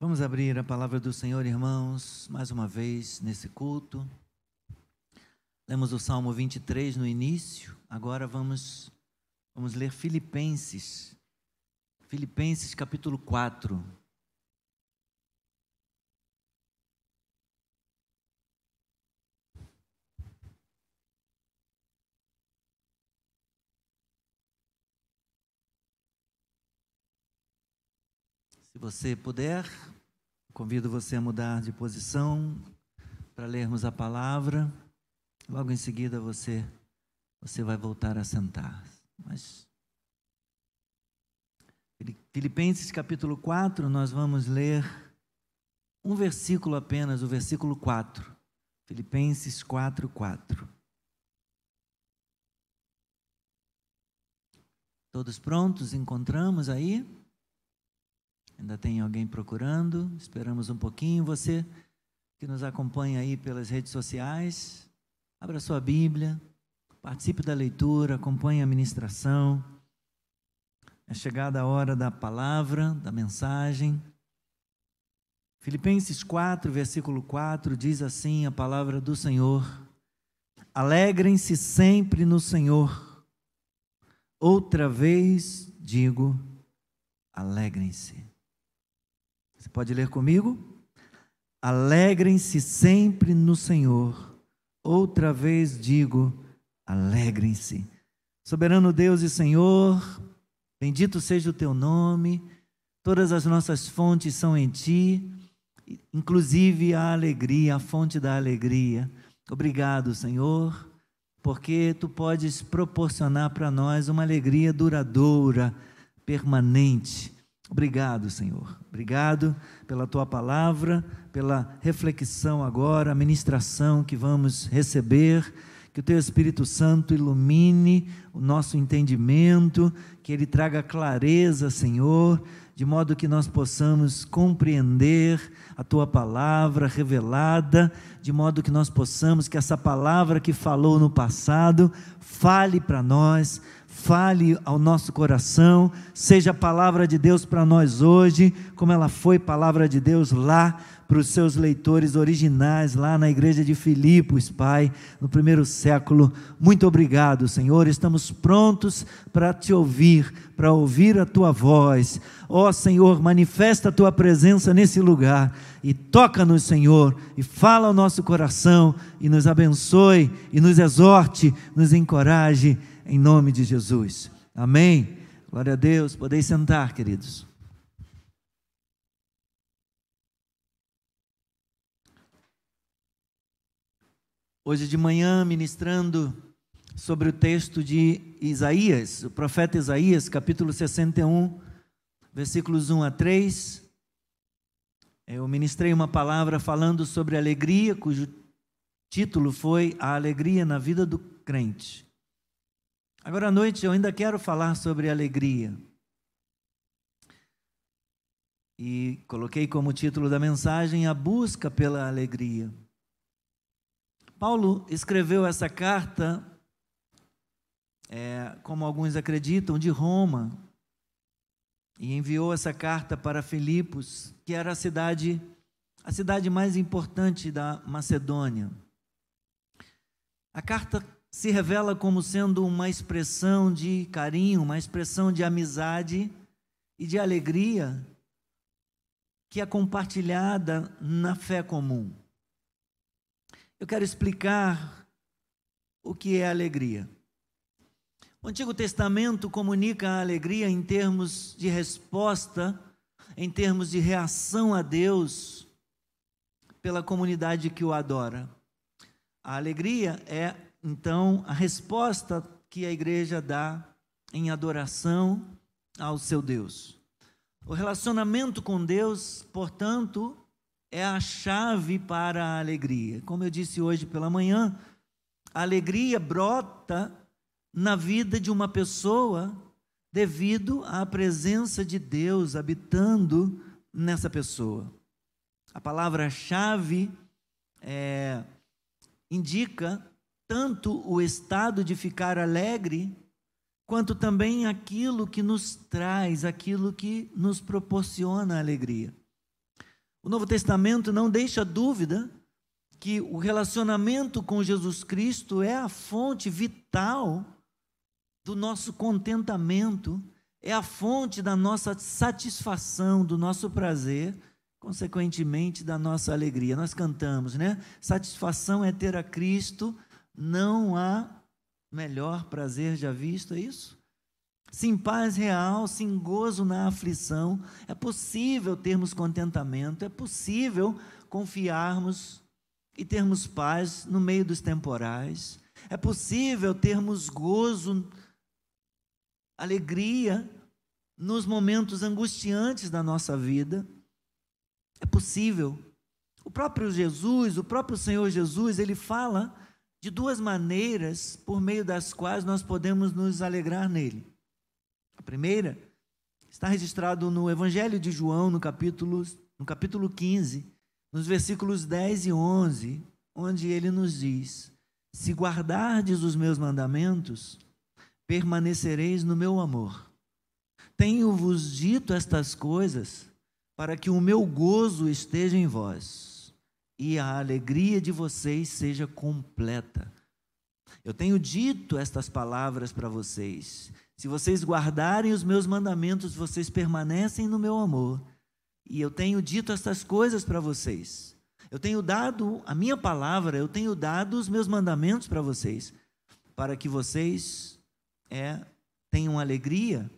Vamos abrir a palavra do Senhor, irmãos, mais uma vez nesse culto. Lemos o Salmo 23 no início, agora vamos vamos ler Filipenses. Filipenses capítulo 4. Se você puder, convido você a mudar de posição para lermos a palavra. Logo em seguida você você vai voltar a sentar. Mas Filipenses capítulo 4, nós vamos ler um versículo apenas, o versículo 4. Filipenses 4, 4. Todos prontos? Encontramos aí? Ainda tem alguém procurando? Esperamos um pouquinho. Você que nos acompanha aí pelas redes sociais, abra sua Bíblia, participe da leitura, acompanhe a ministração. É chegada a hora da palavra, da mensagem. Filipenses 4, versículo 4 diz assim a palavra do Senhor: Alegrem-se sempre no Senhor. Outra vez digo, alegrem-se. Você pode ler comigo? Alegrem-se sempre no Senhor. Outra vez digo, alegrem-se. Soberano Deus e Senhor, bendito seja o teu nome. Todas as nossas fontes são em ti, inclusive a alegria, a fonte da alegria. Obrigado, Senhor, porque tu podes proporcionar para nós uma alegria duradoura, permanente Obrigado, Senhor. Obrigado pela tua palavra, pela reflexão agora, a ministração que vamos receber. Que o teu Espírito Santo ilumine o nosso entendimento, que ele traga clareza, Senhor, de modo que nós possamos compreender a tua palavra revelada, de modo que nós possamos, que essa palavra que falou no passado, fale para nós fale ao nosso coração, seja a palavra de Deus para nós hoje, como ela foi palavra de Deus lá para os seus leitores originais, lá na igreja de Filipos, Pai, no primeiro século. Muito obrigado, Senhor. Estamos prontos para te ouvir, para ouvir a tua voz. Ó oh, Senhor, manifesta a tua presença nesse lugar e toca-nos, Senhor, e fala ao nosso coração e nos abençoe e nos exorte, nos encoraje em nome de Jesus. Amém. Glória a Deus. Podeis sentar, queridos. Hoje de manhã, ministrando sobre o texto de Isaías, o profeta Isaías, capítulo 61, versículos 1 a 3. Eu ministrei uma palavra falando sobre alegria, cujo título foi A Alegria na Vida do Crente. Agora à noite eu ainda quero falar sobre alegria. E coloquei como título da mensagem A Busca pela Alegria. Paulo escreveu essa carta, é, como alguns acreditam, de Roma, e enviou essa carta para Filipos, que era a cidade, a cidade mais importante da Macedônia. A carta se revela como sendo uma expressão de carinho, uma expressão de amizade e de alegria que é compartilhada na fé comum. Eu quero explicar o que é alegria. O Antigo Testamento comunica a alegria em termos de resposta, em termos de reação a Deus pela comunidade que o adora. A alegria é então, a resposta que a igreja dá em adoração ao seu Deus. O relacionamento com Deus, portanto, é a chave para a alegria. Como eu disse hoje pela manhã, a alegria brota na vida de uma pessoa devido à presença de Deus habitando nessa pessoa. A palavra-chave é, indica tanto o estado de ficar alegre, quanto também aquilo que nos traz, aquilo que nos proporciona alegria. O Novo Testamento não deixa dúvida que o relacionamento com Jesus Cristo é a fonte vital do nosso contentamento, é a fonte da nossa satisfação, do nosso prazer, consequentemente da nossa alegria. Nós cantamos, né? Satisfação é ter a Cristo, não há melhor prazer já visto, é isso? Sim, paz real, sim, gozo na aflição. É possível termos contentamento, é possível confiarmos e termos paz no meio dos temporais. É possível termos gozo, alegria nos momentos angustiantes da nossa vida. É possível. O próprio Jesus, o próprio Senhor Jesus, ele fala de duas maneiras por meio das quais nós podemos nos alegrar nele. A primeira está registrado no Evangelho de João, no capítulo, no capítulo 15, nos versículos 10 e 11, onde ele nos diz: Se guardardes os meus mandamentos, permanecereis no meu amor. Tenho-vos dito estas coisas para que o meu gozo esteja em vós e a alegria de vocês seja completa. Eu tenho dito estas palavras para vocês. Se vocês guardarem os meus mandamentos, vocês permanecem no meu amor e eu tenho dito essas coisas para vocês. Eu tenho dado a minha palavra, eu tenho dado os meus mandamentos para vocês, para que vocês é, tenham alegria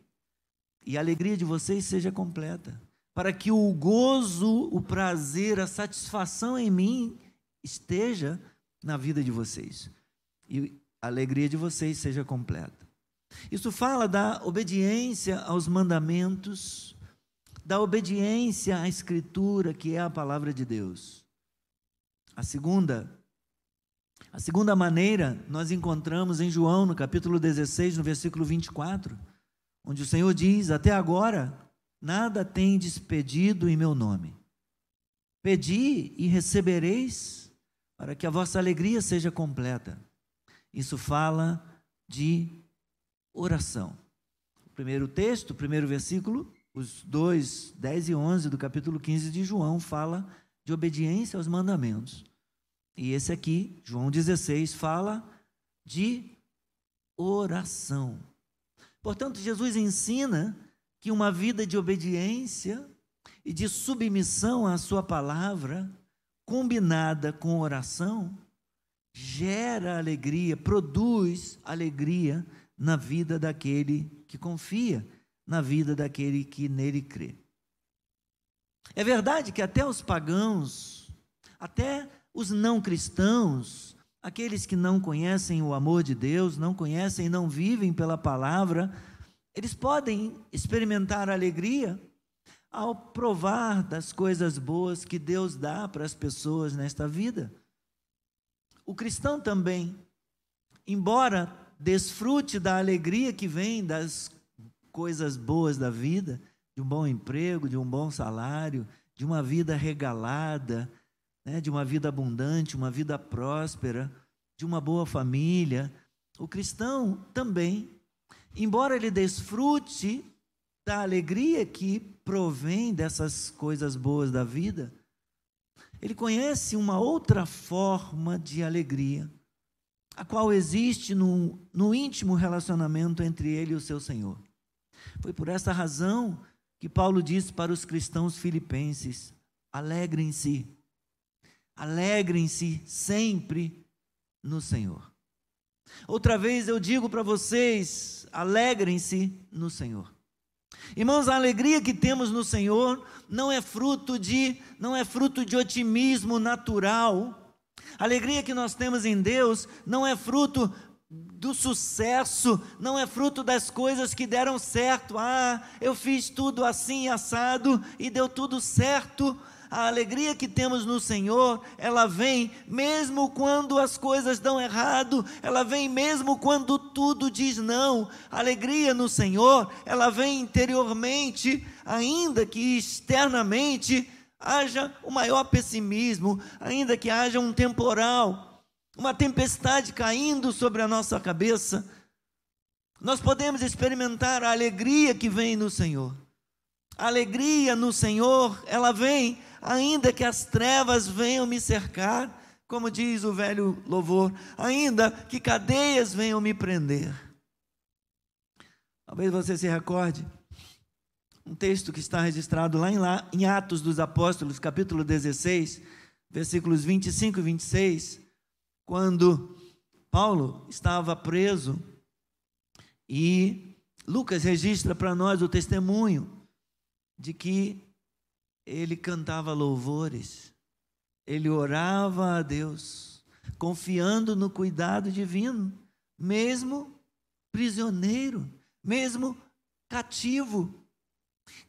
e a alegria de vocês seja completa. Para que o gozo, o prazer, a satisfação em mim esteja na vida de vocês. E a alegria de vocês seja completa. Isso fala da obediência aos mandamentos da obediência à Escritura, que é a palavra de Deus. A segunda, a segunda maneira nós encontramos em João, no capítulo 16, no versículo 24, onde o Senhor diz: Até agora nada tendes pedido em meu nome. Pedi e recebereis, para que a vossa alegria seja completa. Isso fala de oração. O primeiro texto, o primeiro versículo, os 2, 10 e 11 do capítulo 15 de João fala de obediência aos mandamentos. E esse aqui, João 16, fala de oração. Portanto, Jesus ensina que uma vida de obediência e de submissão à sua palavra, combinada com oração, gera alegria, produz alegria na vida daquele que confia na vida daquele que nele crê. É verdade que até os pagãos, até os não cristãos, aqueles que não conhecem o amor de Deus, não conhecem e não vivem pela palavra, eles podem experimentar alegria ao provar das coisas boas que Deus dá para as pessoas nesta vida. O cristão também, embora desfrute da alegria que vem das coisas boas da vida, de um bom emprego, de um bom salário, de uma vida regalada, né, de uma vida abundante, uma vida próspera, de uma boa família. O cristão também, embora ele desfrute da alegria que provém dessas coisas boas da vida, ele conhece uma outra forma de alegria, a qual existe no, no íntimo relacionamento entre ele e o seu Senhor. Foi por essa razão que Paulo disse para os cristãos filipenses: alegrem-se, alegrem-se sempre no Senhor. Outra vez eu digo para vocês: alegrem-se no Senhor. Irmãos, a alegria que temos no Senhor não é fruto de não é fruto de otimismo natural. A alegria que nós temos em Deus não é fruto do sucesso, não é fruto das coisas que deram certo. Ah, eu fiz tudo assim assado e deu tudo certo. A alegria que temos no Senhor, ela vem mesmo quando as coisas dão errado, ela vem mesmo quando tudo diz não. A alegria no Senhor, ela vem interiormente, ainda que externamente haja o maior pessimismo, ainda que haja um temporal uma tempestade caindo sobre a nossa cabeça, nós podemos experimentar a alegria que vem no Senhor. A alegria no Senhor, ela vem ainda que as trevas venham me cercar, como diz o velho louvor, ainda que cadeias venham me prender. Talvez você se recorde um texto que está registrado lá em, lá em Atos dos Apóstolos, capítulo 16, versículos 25 e 26, quando Paulo estava preso e Lucas registra para nós o testemunho de que ele cantava louvores, ele orava a Deus, confiando no cuidado divino, mesmo prisioneiro, mesmo cativo.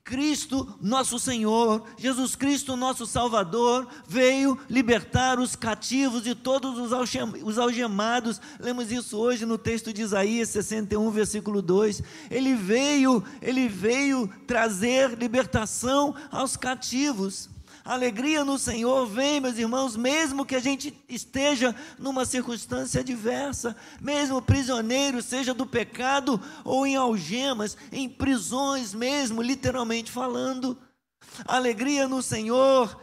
Cristo, nosso Senhor, Jesus Cristo, nosso Salvador, veio libertar os cativos e todos os algemados. Lemos isso hoje no texto de Isaías 61, versículo 2. Ele veio, ele veio trazer libertação aos cativos. Alegria no Senhor vem, meus irmãos, mesmo que a gente esteja numa circunstância adversa, mesmo prisioneiro, seja do pecado ou em algemas, em prisões mesmo, literalmente falando. Alegria no Senhor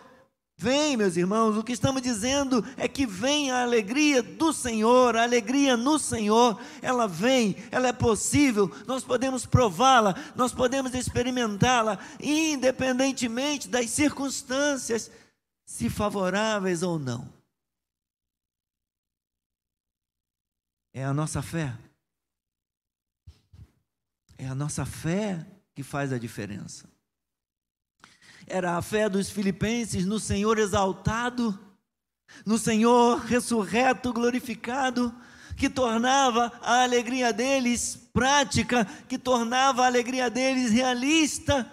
Vem, meus irmãos, o que estamos dizendo é que vem a alegria do Senhor, a alegria no Senhor, ela vem, ela é possível, nós podemos prová-la, nós podemos experimentá-la, independentemente das circunstâncias, se favoráveis ou não. É a nossa fé. É a nossa fé que faz a diferença era a fé dos filipenses no Senhor exaltado, no Senhor ressurreto, glorificado, que tornava a alegria deles prática, que tornava a alegria deles realista,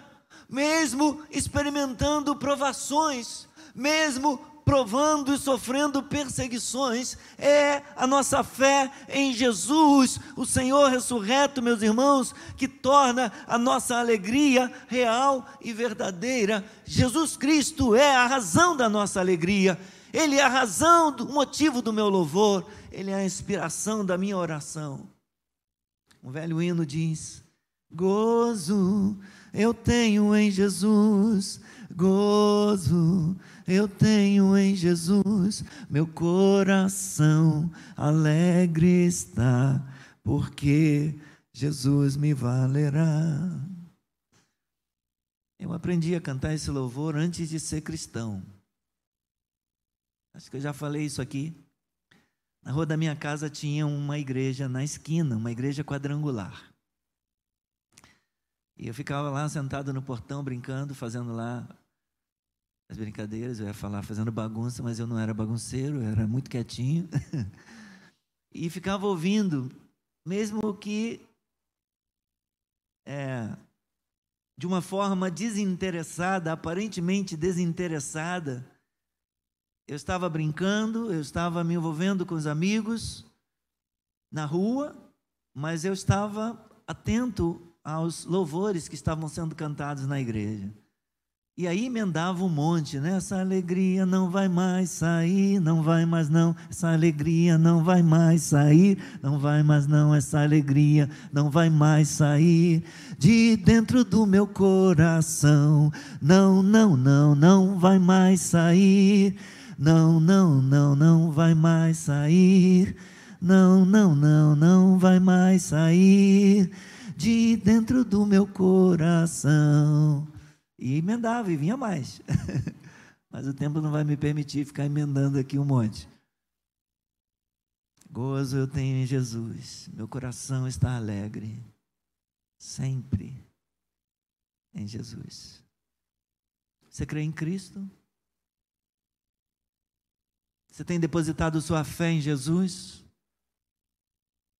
mesmo experimentando provações, mesmo provando e sofrendo perseguições, é a nossa fé em Jesus, o Senhor ressurreto, meus irmãos, que torna a nossa alegria real e verdadeira. Jesus Cristo é a razão da nossa alegria, Ele é a razão, o motivo do meu louvor, Ele é a inspiração da minha oração. Um velho hino diz: Gozo eu tenho em Jesus, gozo eu tenho em Jesus, meu coração alegre está, porque Jesus me valerá. Eu aprendi a cantar esse louvor antes de ser cristão. Acho que eu já falei isso aqui. Na rua da minha casa tinha uma igreja na esquina, uma igreja quadrangular. E eu ficava lá sentado no portão, brincando, fazendo lá as brincadeiras, eu ia falar fazendo bagunça, mas eu não era bagunceiro, eu era muito quietinho. e ficava ouvindo, mesmo que é, de uma forma desinteressada, aparentemente desinteressada. Eu estava brincando, eu estava me envolvendo com os amigos na rua, mas eu estava atento aos louvores que estavam sendo cantados na igreja. E aí emendava um monte, né? Essa alegria não vai mais sair, não vai mais não. Essa alegria não vai mais sair, não vai mais não. Essa alegria não vai mais sair de dentro do meu coração. Não, não, não, não vai mais sair. Não, não, não, não vai mais sair. Não, não, não, não vai mais sair de dentro do meu coração. E emendava e vinha mais. Mas o tempo não vai me permitir ficar emendando aqui um monte. Gozo eu tenho em Jesus, meu coração está alegre, sempre em Jesus. Você crê em Cristo? Você tem depositado sua fé em Jesus?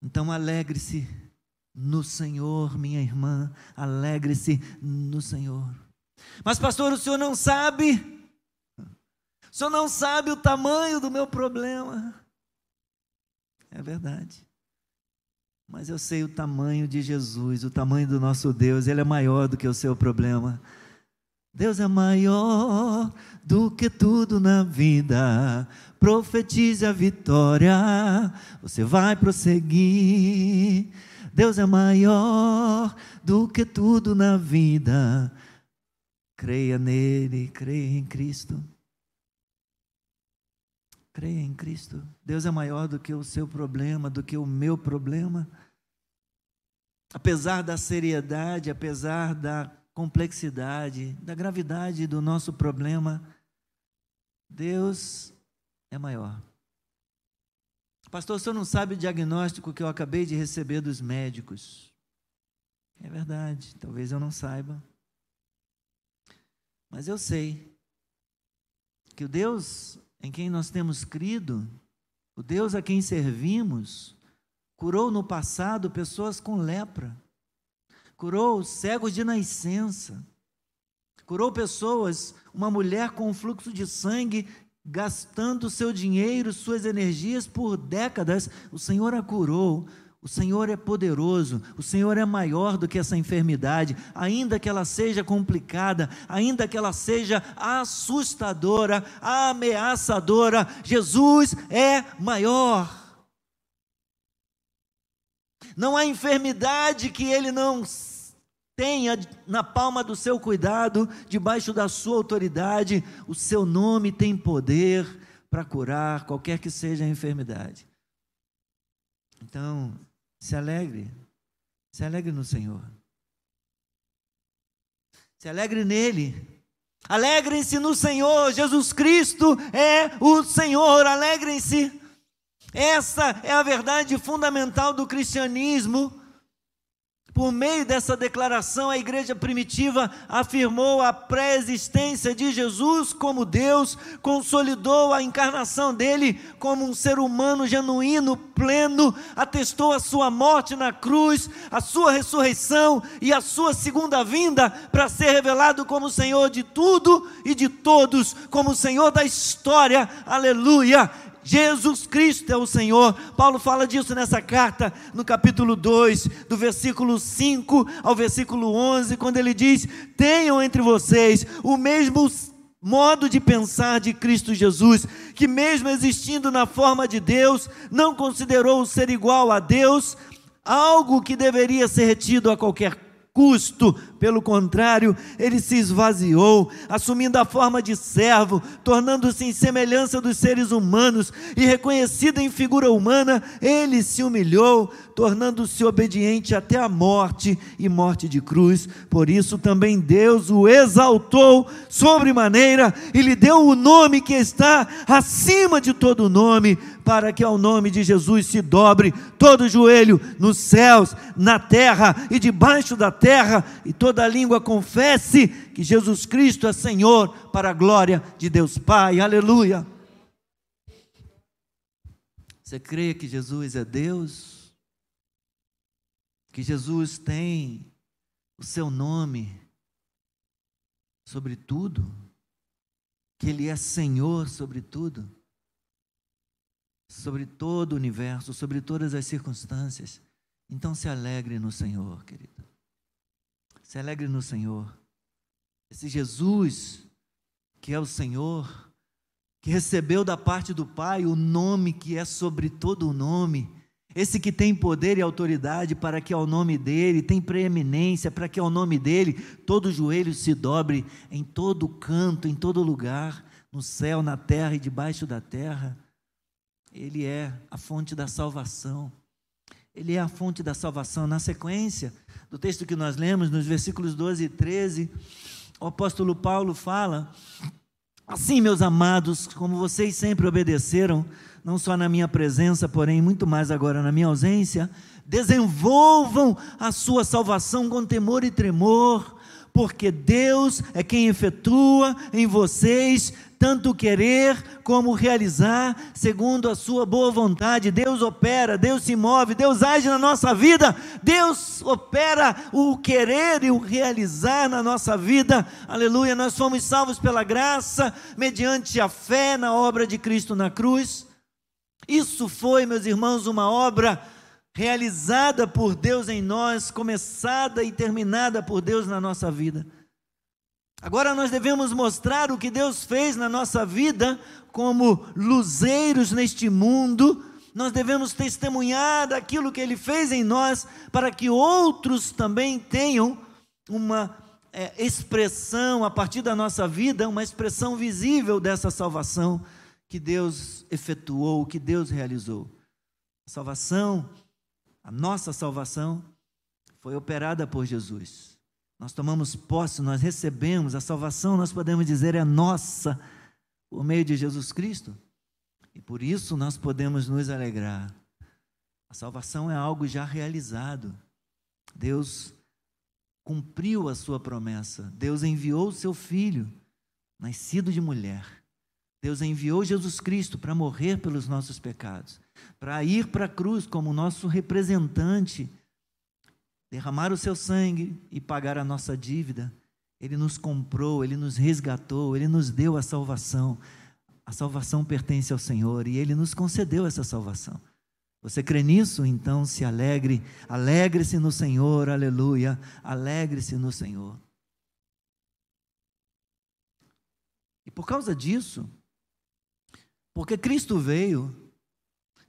Então alegre-se no Senhor, minha irmã, alegre-se no Senhor. Mas, pastor, o senhor não sabe. O senhor não sabe o tamanho do meu problema. É verdade. Mas eu sei o tamanho de Jesus, o tamanho do nosso Deus, Ele é maior do que o seu problema. Deus é maior do que tudo na vida. Profetize a vitória, você vai prosseguir. Deus é maior do que tudo na vida Creia nele, creia em Cristo. Creia em Cristo. Deus é maior do que o seu problema, do que o meu problema. Apesar da seriedade, apesar da complexidade, da gravidade do nosso problema, Deus é maior. Pastor, o senhor não sabe o diagnóstico que eu acabei de receber dos médicos. É verdade, talvez eu não saiba. Mas eu sei que o Deus em quem nós temos crido, o Deus a quem servimos, curou no passado pessoas com lepra, curou cegos de nascença, curou pessoas, uma mulher com fluxo de sangue gastando seu dinheiro, suas energias por décadas, o Senhor a curou. O Senhor é poderoso, o Senhor é maior do que essa enfermidade, ainda que ela seja complicada, ainda que ela seja assustadora, ameaçadora, Jesus é maior. Não há enfermidade que ele não tenha na palma do seu cuidado, debaixo da sua autoridade, o seu nome tem poder para curar qualquer que seja a enfermidade. Então, se alegre, se alegre no Senhor. Se alegre nele. Alegrem-se no Senhor, Jesus Cristo é o Senhor, alegrem-se. Essa é a verdade fundamental do cristianismo. Por meio dessa declaração, a igreja primitiva afirmou a pré-existência de Jesus como Deus, consolidou a encarnação dele como um ser humano genuíno, pleno, atestou a sua morte na cruz, a sua ressurreição e a sua segunda vinda para ser revelado como Senhor de tudo e de todos, como Senhor da história. Aleluia! Jesus Cristo é o Senhor. Paulo fala disso nessa carta, no capítulo 2, do versículo 5 ao versículo 11, quando ele diz: Tenham entre vocês o mesmo modo de pensar de Cristo Jesus, que, mesmo existindo na forma de Deus, não considerou o ser igual a Deus algo que deveria ser retido a qualquer custo, pelo contrário, ele se esvaziou, assumindo a forma de servo, tornando-se em semelhança dos seres humanos e reconhecido em figura humana, ele se humilhou, tornando-se obediente até a morte e morte de cruz. Por isso também Deus o exaltou sobremaneira e lhe deu o nome que está acima de todo nome, para que ao nome de Jesus se dobre todo joelho nos céus, na terra e debaixo da terra, e toda língua confesse que Jesus Cristo é Senhor, para a glória de Deus Pai. Aleluia. Você crê que Jesus é Deus? Que Jesus tem o seu nome sobre tudo? Que Ele é Senhor sobre tudo? sobre todo o universo, sobre todas as circunstâncias. Então se alegre no Senhor, querido. Se alegre no Senhor. Esse Jesus, que é o Senhor, que recebeu da parte do Pai o nome que é sobre todo o nome, esse que tem poder e autoridade para que ao nome dele, tem preeminência para que ao nome dele todo joelho se dobre em todo canto, em todo lugar, no céu, na terra e debaixo da terra. Ele é a fonte da salvação. Ele é a fonte da salvação. Na sequência do texto que nós lemos, nos versículos 12 e 13, o apóstolo Paulo fala: Assim, meus amados, como vocês sempre obedeceram, não só na minha presença, porém muito mais agora na minha ausência, desenvolvam a sua salvação com temor e tremor, porque Deus é quem efetua em vocês tanto querer como realizar, segundo a sua boa vontade. Deus opera, Deus se move, Deus age na nossa vida, Deus opera o querer e o realizar na nossa vida. Aleluia, nós fomos salvos pela graça, mediante a fé na obra de Cristo na cruz. Isso foi, meus irmãos, uma obra realizada por Deus em nós, começada e terminada por Deus na nossa vida. Agora nós devemos mostrar o que Deus fez na nossa vida como luzeiros neste mundo. Nós devemos testemunhar daquilo que Ele fez em nós, para que outros também tenham uma é, expressão a partir da nossa vida, uma expressão visível dessa salvação que Deus efetuou, que Deus realizou. Salvação, a nossa salvação, foi operada por Jesus. Nós tomamos posse, nós recebemos a salvação, nós podemos dizer é nossa por meio de Jesus Cristo. E por isso nós podemos nos alegrar. A salvação é algo já realizado. Deus cumpriu a sua promessa. Deus enviou o seu filho, nascido de mulher. Deus enviou Jesus Cristo para morrer pelos nossos pecados, para ir para a cruz como nosso representante, derramar o seu sangue e pagar a nossa dívida. Ele nos comprou, ele nos resgatou, ele nos deu a salvação. A salvação pertence ao Senhor e ele nos concedeu essa salvação. Você crê nisso? Então se alegre, alegre-se no Senhor, aleluia, alegre-se no Senhor. E por causa disso, porque Cristo veio,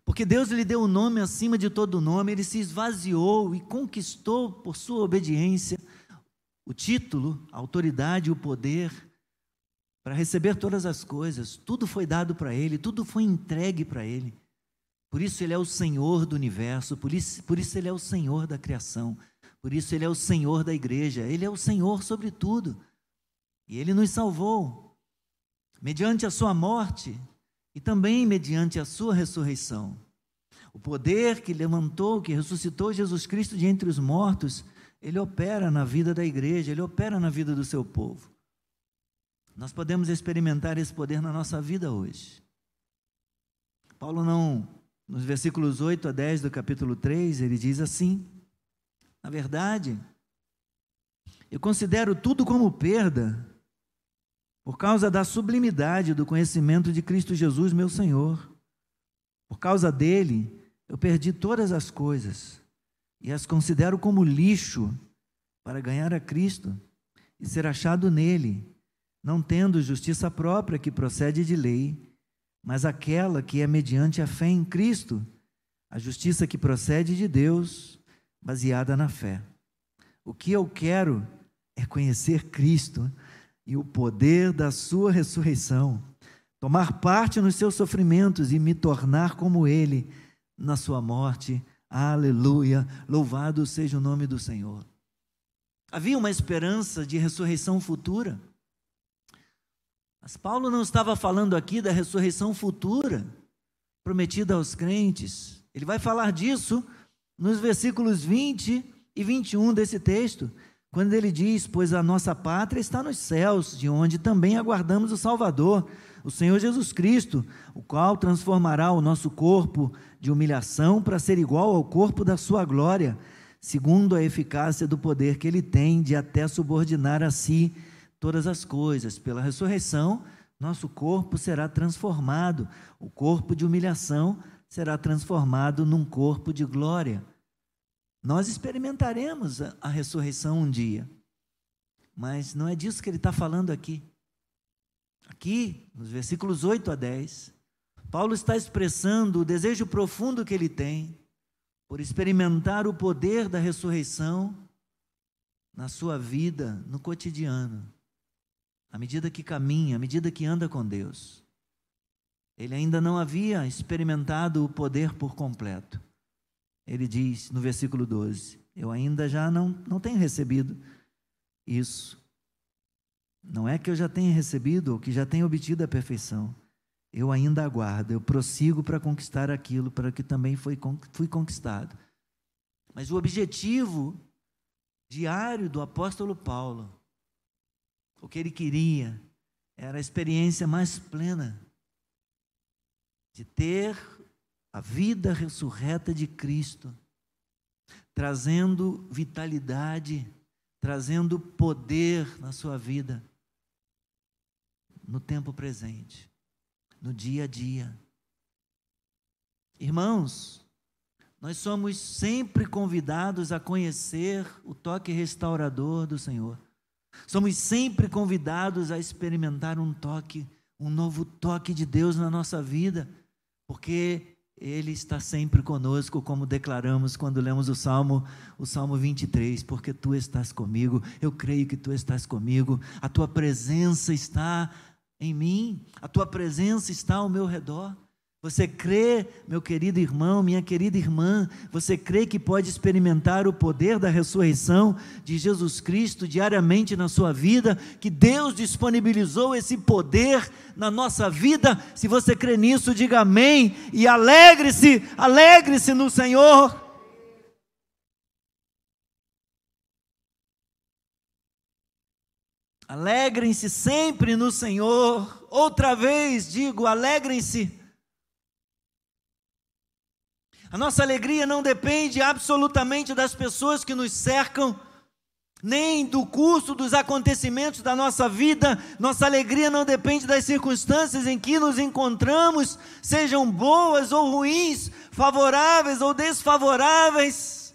porque Deus lhe deu o um nome acima de todo nome, ele se esvaziou e conquistou por sua obediência o título, a autoridade, o poder para receber todas as coisas. Tudo foi dado para ele, tudo foi entregue para ele. Por isso ele é o Senhor do universo, por isso, por isso ele é o Senhor da criação, por isso ele é o Senhor da igreja, ele é o Senhor sobre tudo. E ele nos salvou mediante a sua morte e também mediante a sua ressurreição. O poder que levantou, que ressuscitou Jesus Cristo de entre os mortos, ele opera na vida da igreja, ele opera na vida do seu povo. Nós podemos experimentar esse poder na nossa vida hoje. Paulo não nos versículos 8 a 10 do capítulo 3, ele diz assim: Na verdade, eu considero tudo como perda, por causa da sublimidade do conhecimento de Cristo Jesus, meu Senhor. Por causa dele, eu perdi todas as coisas e as considero como lixo para ganhar a Cristo e ser achado nele, não tendo justiça própria que procede de lei mas aquela que é mediante a fé em Cristo, a justiça que procede de Deus, baseada na fé. O que eu quero é conhecer Cristo e o poder da Sua ressurreição, tomar parte nos seus sofrimentos e me tornar como Ele na Sua morte. Aleluia! Louvado seja o nome do Senhor. Havia uma esperança de ressurreição futura. Mas Paulo não estava falando aqui da ressurreição futura prometida aos crentes. Ele vai falar disso nos versículos 20 e 21 desse texto, quando ele diz: Pois a nossa pátria está nos céus, de onde também aguardamos o Salvador, o Senhor Jesus Cristo, o qual transformará o nosso corpo de humilhação para ser igual ao corpo da sua glória, segundo a eficácia do poder que ele tem de até subordinar a si todas as coisas. Pela ressurreição, nosso corpo será transformado. O corpo de humilhação será transformado num corpo de glória. Nós experimentaremos a, a ressurreição um dia. Mas não é disso que ele está falando aqui. Aqui, nos versículos 8 a 10, Paulo está expressando o desejo profundo que ele tem por experimentar o poder da ressurreição na sua vida, no cotidiano à medida que caminha, à medida que anda com Deus. Ele ainda não havia experimentado o poder por completo. Ele diz no versículo 12: Eu ainda já não, não tenho recebido isso. Não é que eu já tenha recebido ou que já tenha obtido a perfeição. Eu ainda aguardo, eu prossigo para conquistar aquilo para que também foi, fui conquistado. Mas o objetivo diário do apóstolo Paulo o que ele queria era a experiência mais plena de ter a vida ressurreta de Cristo, trazendo vitalidade, trazendo poder na sua vida, no tempo presente, no dia a dia. Irmãos, nós somos sempre convidados a conhecer o toque restaurador do Senhor. Somos sempre convidados a experimentar um toque, um novo toque de Deus na nossa vida, porque Ele está sempre conosco, como declaramos quando lemos o Salmo, o Salmo 23, porque tu estás comigo, eu creio que tu estás comigo, a tua presença está em mim, a tua presença está ao meu redor. Você crê, meu querido irmão, minha querida irmã, você crê que pode experimentar o poder da ressurreição de Jesus Cristo diariamente na sua vida, que Deus disponibilizou esse poder na nossa vida? Se você crê nisso, diga amém e alegre-se, alegre-se no Senhor. Alegrem-se sempre no Senhor. Outra vez digo, alegrem-se. A nossa alegria não depende absolutamente das pessoas que nos cercam, nem do curso dos acontecimentos da nossa vida. Nossa alegria não depende das circunstâncias em que nos encontramos, sejam boas ou ruins, favoráveis ou desfavoráveis.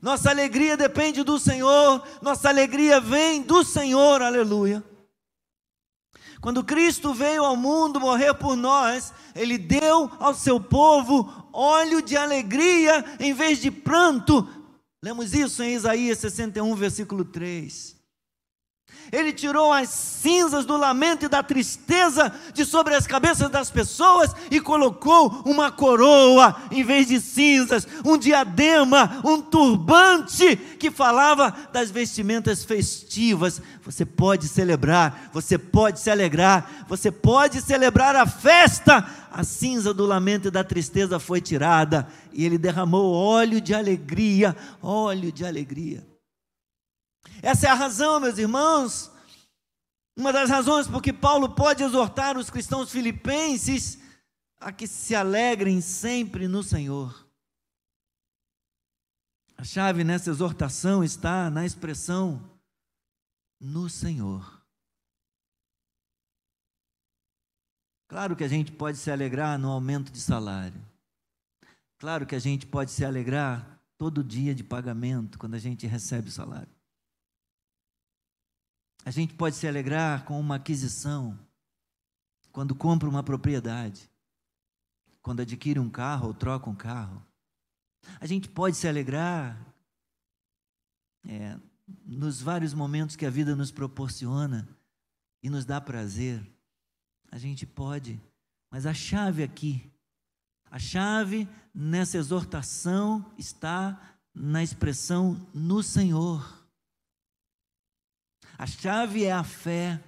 Nossa alegria depende do Senhor, nossa alegria vem do Senhor, aleluia. Quando Cristo veio ao mundo morrer por nós, Ele deu ao seu povo óleo de alegria em vez de pranto. Lemos isso em Isaías 61, versículo 3. Ele tirou as cinzas do lamento e da tristeza de sobre as cabeças das pessoas e colocou uma coroa em vez de cinzas, um diadema, um turbante que falava das vestimentas festivas. Você pode celebrar, você pode se alegrar, você pode celebrar a festa. A cinza do lamento e da tristeza foi tirada e ele derramou óleo de alegria, óleo de alegria. Essa é a razão, meus irmãos, uma das razões porque Paulo pode exortar os cristãos filipenses a que se alegrem sempre no Senhor. A chave nessa exortação está na expressão no Senhor. Claro que a gente pode se alegrar no aumento de salário. Claro que a gente pode se alegrar todo dia de pagamento, quando a gente recebe o salário. A gente pode se alegrar com uma aquisição, quando compra uma propriedade, quando adquire um carro ou troca um carro. A gente pode se alegrar é, nos vários momentos que a vida nos proporciona e nos dá prazer. A gente pode, mas a chave aqui, a chave nessa exortação está na expressão no Senhor. A chave é a fé.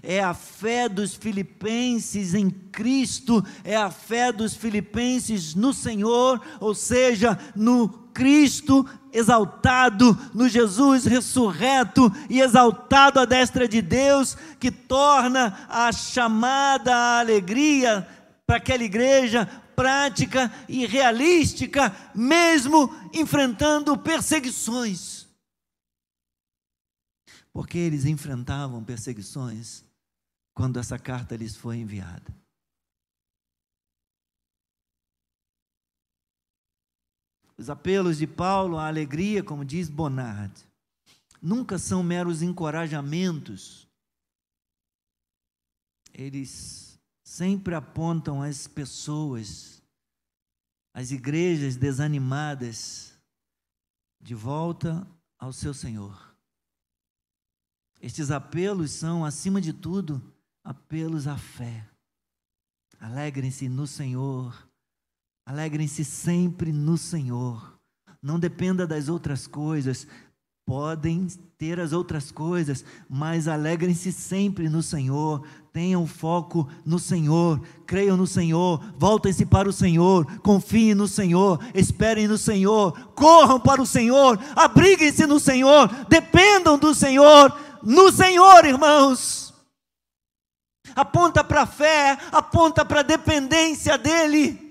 É a fé dos filipenses em Cristo, é a fé dos filipenses no Senhor, ou seja, no Cristo exaltado, no Jesus ressurreto e exaltado à destra de Deus, que torna a chamada à alegria para aquela igreja prática e realística, mesmo enfrentando perseguições porque eles enfrentavam perseguições quando essa carta lhes foi enviada. Os apelos de Paulo à alegria, como diz Bonard, nunca são meros encorajamentos. Eles sempre apontam as pessoas, as igrejas desanimadas, de volta ao seu Senhor. Estes apelos são, acima de tudo, apelos à fé. Alegrem-se no Senhor. Alegrem-se sempre no Senhor. Não dependa das outras coisas. Podem ter as outras coisas, mas alegrem-se sempre no Senhor. Tenham foco no Senhor. Creiam no Senhor. Voltem-se para o Senhor. Confiem no Senhor. Esperem no Senhor. Corram para o Senhor. Abriguem-se no Senhor. Dependam do Senhor no Senhor, irmãos. Aponta para a fé, aponta para a dependência dEle.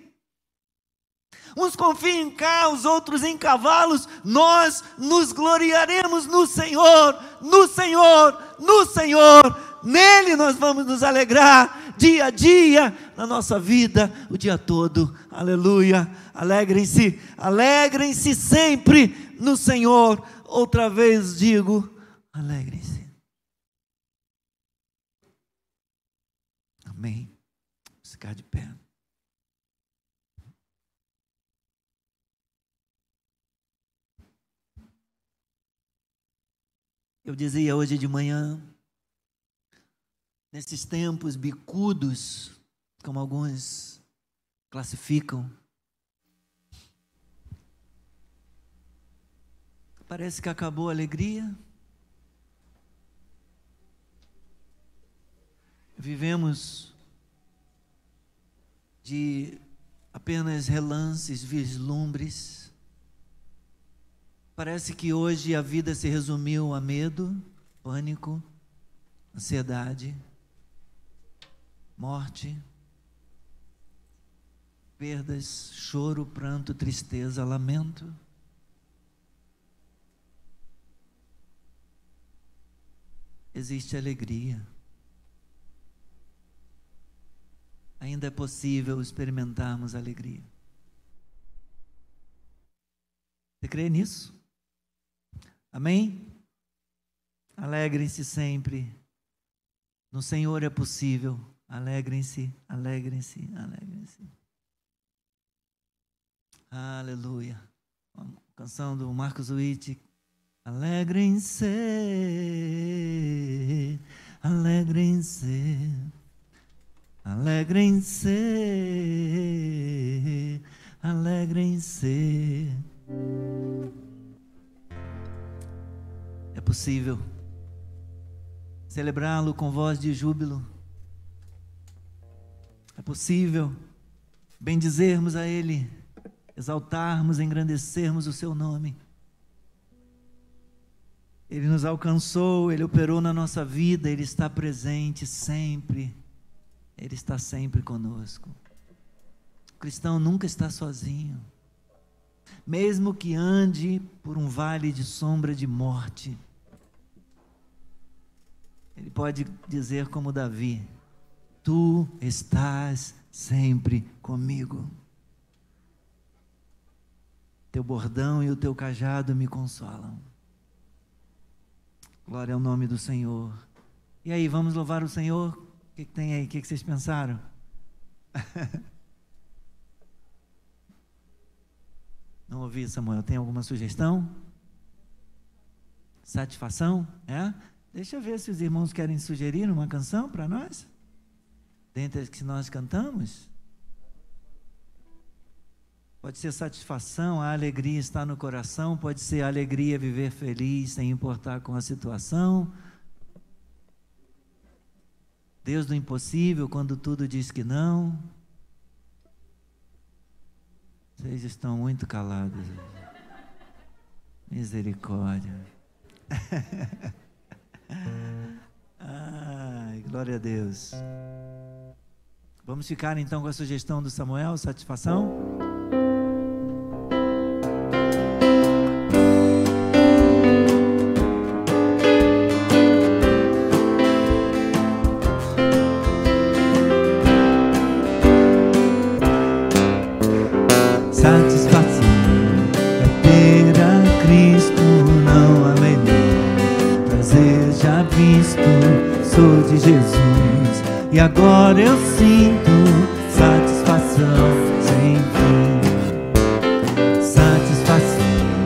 Uns confiam em carros, outros em cavalos. Nós nos gloriaremos no Senhor, no Senhor, no Senhor. Nele nós vamos nos alegrar dia a dia na nossa vida, o dia todo. Aleluia. Alegrem-se, alegrem-se sempre no Senhor. Outra vez digo, alegrem-se. Amém. Vamos ficar de pé. Eu dizia hoje de manhã, nesses tempos bicudos, como alguns classificam, parece que acabou a alegria, Vivemos de apenas relances, vislumbres. Parece que hoje a vida se resumiu a medo, pânico, ansiedade, morte, perdas, choro, pranto, tristeza, lamento. Existe alegria. Ainda é possível experimentarmos alegria. Você crê nisso? Amém? Alegrem-se sempre. No Senhor é possível. Alegrem-se, alegrem-se, alegrem-se. Aleluia. Uma canção do Marcos Witt. Alegrem-se, alegrem-se. Alegrem-se, alegrem-se. É possível celebrá-lo com voz de júbilo. É possível bendizermos a Ele, exaltarmos, engrandecermos o Seu nome. Ele nos alcançou, Ele operou na nossa vida, Ele está presente sempre. Ele está sempre conosco. O cristão nunca está sozinho. Mesmo que ande por um vale de sombra de morte, ele pode dizer como Davi: Tu estás sempre comigo. Teu bordão e o teu cajado me consolam. Glória ao nome do Senhor. E aí, vamos louvar o Senhor que, que tem aí? O que, que vocês pensaram? Não ouvi, Samuel. Tem alguma sugestão? Satisfação? É? Deixa eu ver se os irmãos querem sugerir uma canção para nós. Dentre as que nós cantamos. Pode ser satisfação, a alegria está no coração, pode ser alegria viver feliz sem importar com a situação Deus do impossível quando tudo diz que não. Vocês estão muito calados. Misericórdia. Ai, glória a Deus. Vamos ficar então com a sugestão do Samuel, satisfação? Agora eu sinto satisfação sem fim. Satisfação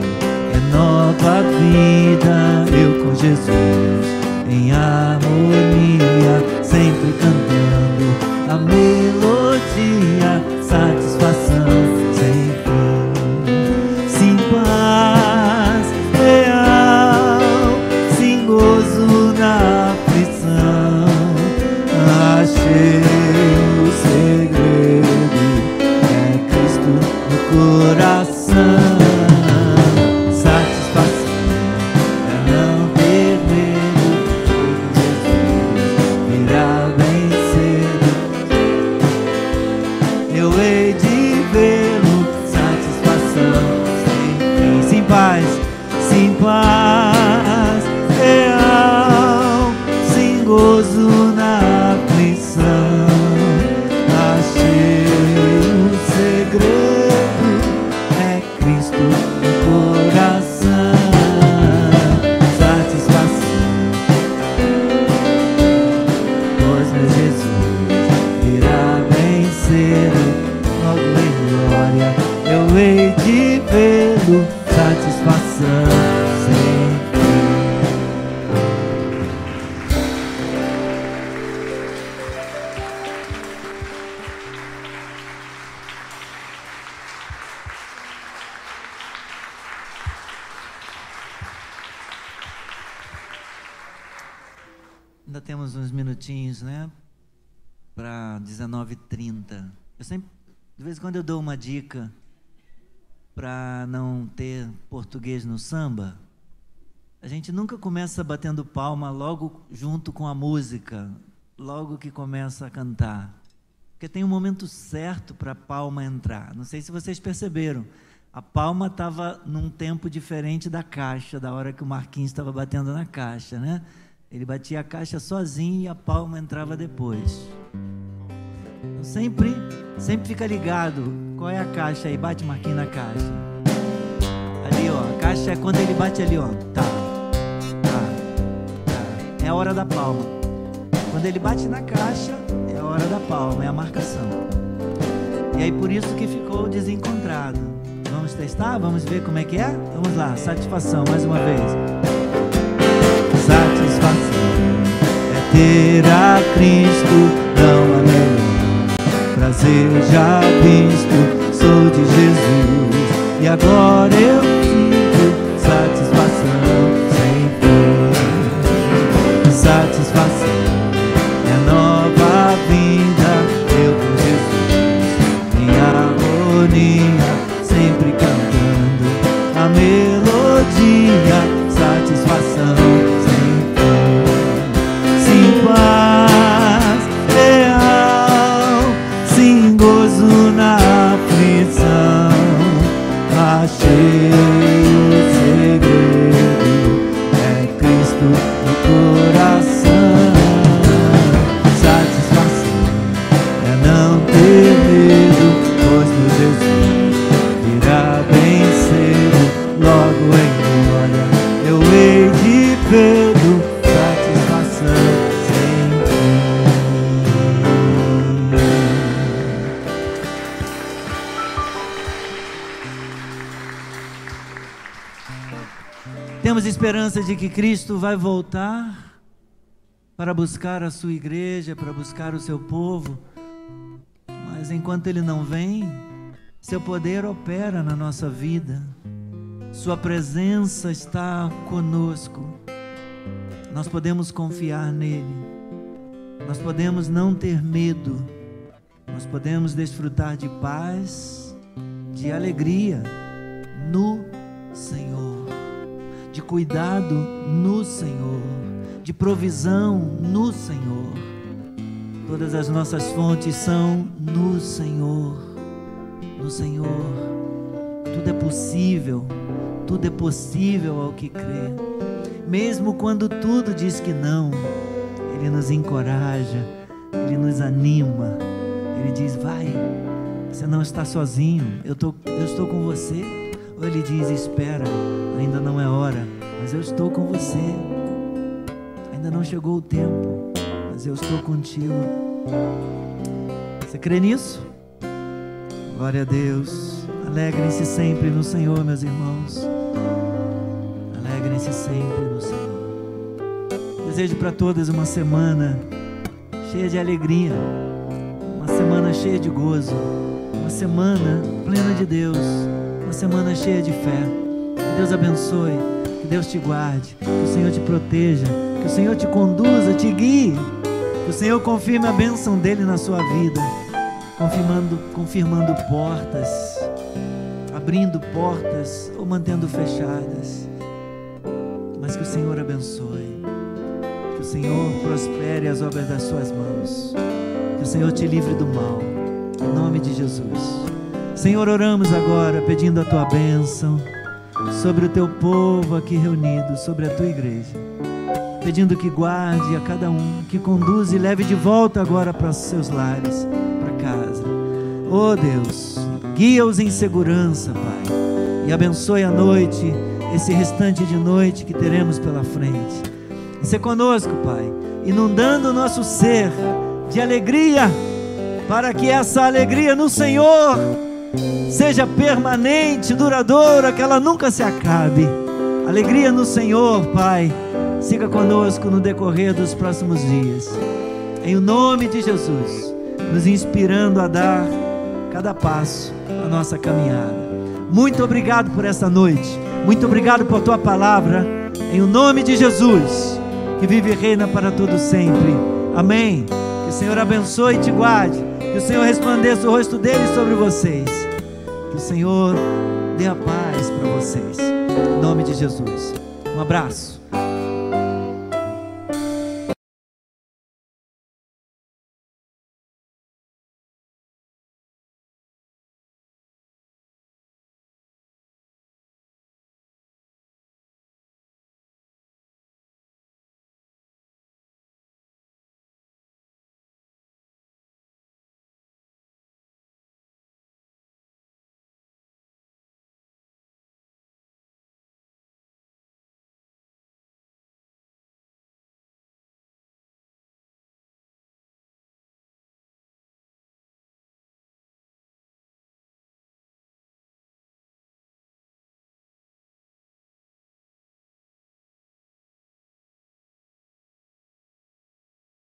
é nova vida, eu com Jesus em harmonia, sempre cantando a melodia. Né? Para 19h30. Eu sempre, de vez em quando, eu dou uma dica para não ter português no samba. A gente nunca começa batendo palma logo junto com a música, logo que começa a cantar. Porque tem um momento certo para a palma entrar. Não sei se vocês perceberam. A palma estava num tempo diferente da caixa, da hora que o Marquinhos estava batendo na caixa, né? Ele batia a caixa sozinho e a palma entrava depois. Então, sempre, sempre fica ligado. Qual é a caixa aí? Bate Marquinhos na caixa. Ali, ó. A caixa é quando ele bate ali, ó. Tá. Tá. Tá. É a hora da palma. Quando ele bate na caixa, é a hora da palma, é a marcação. E aí por isso que ficou desencontrado. Vamos testar? Vamos ver como é que é? Vamos lá, satisfação, mais uma vez ter a Cristo não há prazer. Já visto sou de Jesus. E agora eu esperança de que Cristo vai voltar para buscar a sua igreja, para buscar o seu povo. Mas enquanto ele não vem, seu poder opera na nossa vida. Sua presença está conosco. Nós podemos confiar nele. Nós podemos não ter medo. Nós podemos desfrutar de paz, de alegria no Senhor de cuidado no Senhor, de provisão no Senhor. Todas as nossas fontes são no Senhor, no Senhor. Tudo é possível, tudo é possível ao que crê. Mesmo quando tudo diz que não, Ele nos encoraja, Ele nos anima, Ele diz: vai, você não está sozinho, eu, tô, eu estou com você. Ou Ele diz: espera ainda não é hora, mas eu estou com você. Ainda não chegou o tempo, mas eu estou contigo. Você crê nisso? Glória a Deus. Alegrem-se sempre no Senhor, meus irmãos. Alegrem-se sempre no Senhor. Desejo para todas uma semana cheia de alegria, uma semana cheia de gozo, uma semana plena de Deus, uma semana cheia de fé. Que Deus abençoe, que Deus te guarde, que o Senhor te proteja, que o Senhor te conduza, te guie, que o Senhor confirme a bênção dele na sua vida, confirmando, confirmando portas, abrindo portas ou mantendo fechadas. Mas que o Senhor abençoe, que o Senhor prospere as obras das suas mãos, que o Senhor te livre do mal, em nome de Jesus. Senhor, oramos agora pedindo a tua bênção sobre o teu povo aqui reunido, sobre a tua igreja, pedindo que guarde a cada um, que conduza e leve de volta agora para os seus lares, para casa. Oh Deus, guia-os em segurança, Pai, e abençoe a noite, esse restante de noite que teremos pela frente. E ser conosco, Pai, inundando o nosso ser de alegria, para que essa alegria no Senhor seja permanente, duradoura, que ela nunca se acabe. Alegria no Senhor, Pai. Siga conosco no decorrer dos próximos dias. Em o nome de Jesus, nos inspirando a dar cada passo a nossa caminhada. Muito obrigado por essa noite. Muito obrigado por tua palavra. Em o nome de Jesus. que vive e reina para todo sempre. Amém. Que o Senhor abençoe e te guarde. Que o Senhor resplandeça o rosto dele sobre vocês. Que o Senhor dê a paz para vocês. Em nome de Jesus. Um abraço.